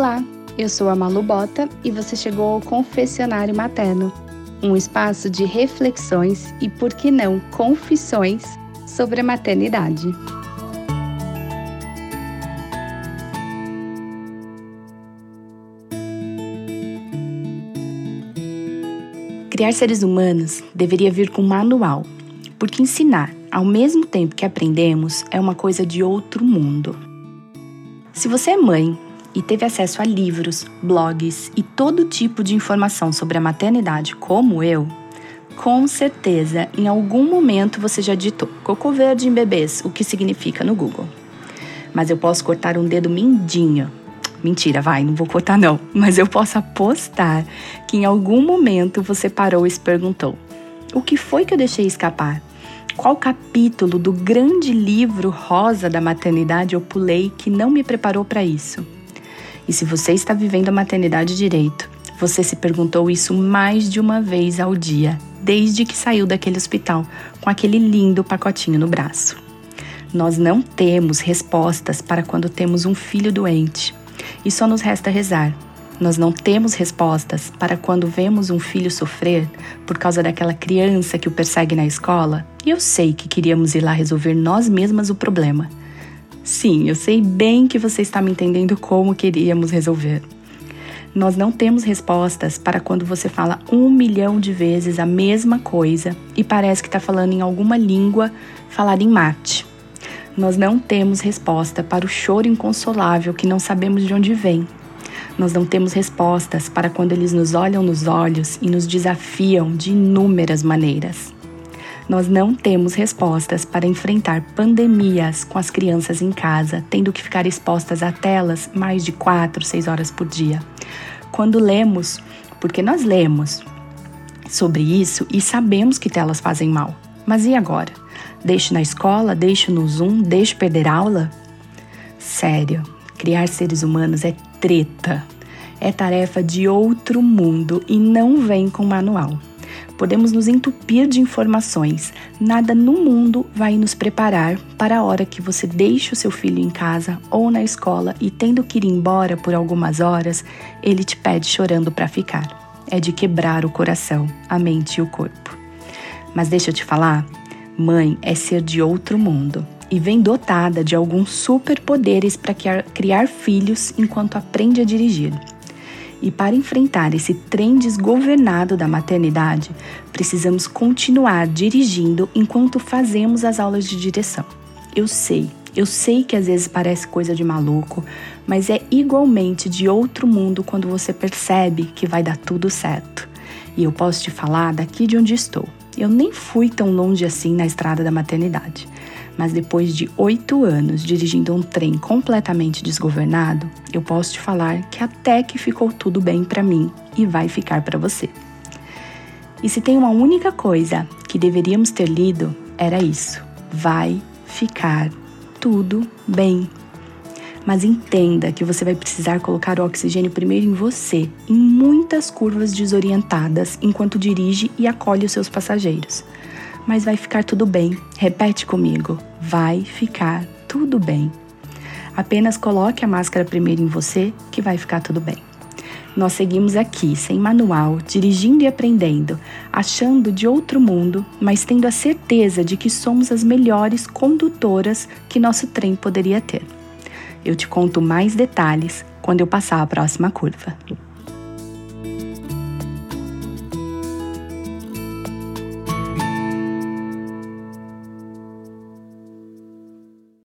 Olá, eu sou a Malu Bota e você chegou ao Confessionário Materno, um espaço de reflexões e, por que não, confissões sobre a maternidade. Criar seres humanos deveria vir com manual, porque ensinar, ao mesmo tempo que aprendemos, é uma coisa de outro mundo. Se você é mãe e teve acesso a livros, blogs e todo tipo de informação sobre a maternidade, como eu, com certeza em algum momento você já digitou cocô verde em bebês, o que significa no Google. Mas eu posso cortar um dedo mindinho. Mentira, vai, não vou cortar não. Mas eu posso apostar que em algum momento você parou e se perguntou: o que foi que eu deixei escapar? Qual capítulo do grande livro rosa da maternidade eu pulei que não me preparou para isso? E se você está vivendo a maternidade direito, você se perguntou isso mais de uma vez ao dia, desde que saiu daquele hospital com aquele lindo pacotinho no braço. Nós não temos respostas para quando temos um filho doente e só nos resta rezar. Nós não temos respostas para quando vemos um filho sofrer por causa daquela criança que o persegue na escola. E eu sei que queríamos ir lá resolver nós mesmas o problema, Sim, eu sei bem que você está me entendendo como queríamos resolver. Nós não temos respostas para quando você fala um milhão de vezes a mesma coisa e parece que está falando em alguma língua falada em mate. Nós não temos resposta para o choro inconsolável que não sabemos de onde vem. Nós não temos respostas para quando eles nos olham nos olhos e nos desafiam de inúmeras maneiras. Nós não temos respostas para enfrentar pandemias com as crianças em casa, tendo que ficar expostas a telas mais de 4, 6 horas por dia. Quando lemos, porque nós lemos sobre isso e sabemos que telas fazem mal. Mas e agora? Deixo na escola, deixo no Zoom, deixo perder aula? Sério, criar seres humanos é treta. É tarefa de outro mundo e não vem com manual. Podemos nos entupir de informações. Nada no mundo vai nos preparar para a hora que você deixa o seu filho em casa ou na escola e tendo que ir embora por algumas horas, ele te pede chorando para ficar. É de quebrar o coração, a mente e o corpo. Mas deixa eu te falar, mãe é ser de outro mundo e vem dotada de alguns superpoderes para criar filhos enquanto aprende a dirigir. E para enfrentar esse trem desgovernado da maternidade, precisamos continuar dirigindo enquanto fazemos as aulas de direção. Eu sei, eu sei que às vezes parece coisa de maluco, mas é igualmente de outro mundo quando você percebe que vai dar tudo certo. E eu posso te falar daqui de onde estou. Eu nem fui tão longe assim na estrada da maternidade mas depois de oito anos dirigindo um trem completamente desgovernado, eu posso te falar que até que ficou tudo bem para mim e vai ficar para você. E se tem uma única coisa que deveríamos ter lido, era isso: vai ficar tudo bem. Mas entenda que você vai precisar colocar o oxigênio primeiro em você, em muitas curvas desorientadas, enquanto dirige e acolhe os seus passageiros mas vai ficar tudo bem. Repete comigo: vai ficar tudo bem. Apenas coloque a máscara primeiro em você que vai ficar tudo bem. Nós seguimos aqui, sem manual, dirigindo e aprendendo, achando de outro mundo, mas tendo a certeza de que somos as melhores condutoras que nosso trem poderia ter. Eu te conto mais detalhes quando eu passar a próxima curva.